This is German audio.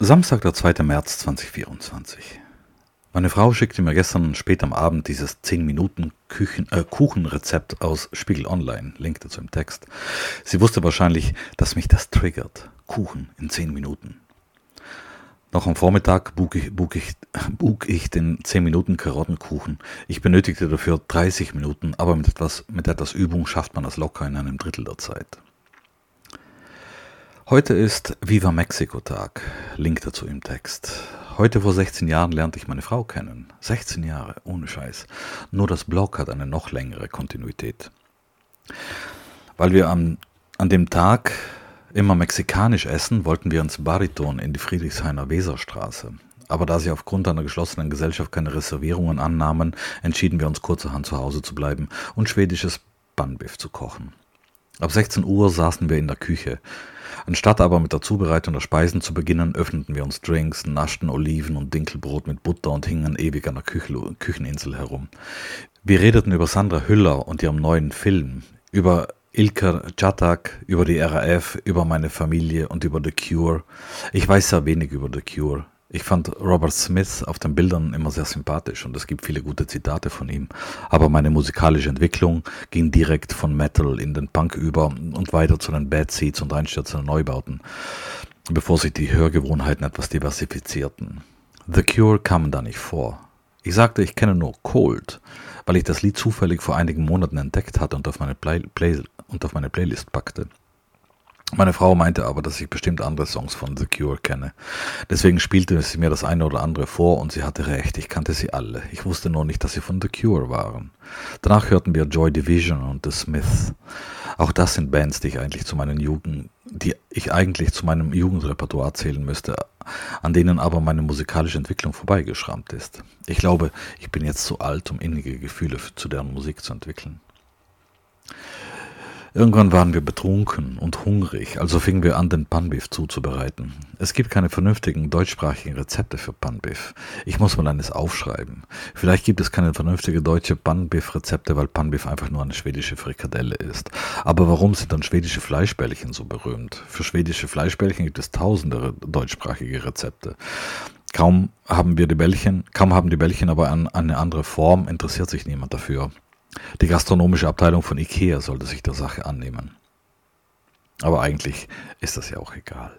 Samstag, der 2. März 2024. Meine Frau schickte mir gestern spät am Abend dieses 10 Minuten äh, Kuchenrezept aus Spiegel Online, Link dazu im Text. Sie wusste wahrscheinlich, dass mich das triggert. Kuchen in 10 Minuten. Noch am Vormittag bug ich, bug ich, bug ich den 10 Minuten Karottenkuchen. Ich benötigte dafür 30 Minuten, aber mit etwas, mit etwas Übung schafft man das locker in einem Drittel der Zeit. Heute ist Viva Mexico Tag. Link dazu im Text. Heute vor 16 Jahren lernte ich meine Frau kennen. 16 Jahre, ohne Scheiß. Nur das Blog hat eine noch längere Kontinuität. Weil wir an, an dem Tag immer mexikanisch essen, wollten wir ins Bariton in die Friedrichshainer Weserstraße. Aber da sie aufgrund einer geschlossenen Gesellschaft keine Reservierungen annahmen, entschieden wir uns kurzerhand zu Hause zu bleiben und schwedisches Bannbiff zu kochen. Ab 16 Uhr saßen wir in der Küche. Anstatt aber mit der Zubereitung der Speisen zu beginnen, öffneten wir uns Drinks, naschten Oliven und Dinkelbrot mit Butter und hingen ewig an der Küche Kücheninsel herum. Wir redeten über Sandra Hüller und ihrem neuen Film, über Ilker Chatak, über die RAF, über meine Familie und über The Cure. Ich weiß sehr wenig über The Cure. Ich fand Robert Smith auf den Bildern immer sehr sympathisch und es gibt viele gute Zitate von ihm. Aber meine musikalische Entwicklung ging direkt von Metal in den Punk über und weiter zu den Bad Seeds und einstürzenden Neubauten, bevor sich die Hörgewohnheiten etwas diversifizierten. The Cure kamen da nicht vor. Ich sagte, ich kenne nur Cold, weil ich das Lied zufällig vor einigen Monaten entdeckt hatte und auf meine, Play Play und auf meine Playlist packte. Meine Frau meinte aber, dass ich bestimmt andere Songs von The Cure kenne. Deswegen spielte sie mir das eine oder andere vor und sie hatte recht, ich kannte sie alle. Ich wusste nur nicht, dass sie von The Cure waren. Danach hörten wir Joy Division und The Smiths. Auch das sind Bands, die ich eigentlich zu meinen Jugend, die ich eigentlich zu meinem Jugendrepertoire zählen müsste, an denen aber meine musikalische Entwicklung vorbeigeschrammt ist. Ich glaube, ich bin jetzt zu alt, um innige Gefühle zu deren Musik zu entwickeln. Irgendwann waren wir betrunken und hungrig, also fingen wir an, den Panbiff zuzubereiten. Es gibt keine vernünftigen deutschsprachigen Rezepte für Panbiff. Ich muss mal eines aufschreiben. Vielleicht gibt es keine vernünftige deutsche Panbiff-Rezepte, weil Panbiff einfach nur eine schwedische Frikadelle ist. Aber warum sind dann schwedische Fleischbällchen so berühmt? Für schwedische Fleischbällchen gibt es tausende deutschsprachige Rezepte. Kaum haben wir die Bällchen, kaum haben die Bällchen aber an, eine andere Form, interessiert sich niemand dafür. Die gastronomische Abteilung von IKEA sollte sich der Sache annehmen. Aber eigentlich ist das ja auch egal.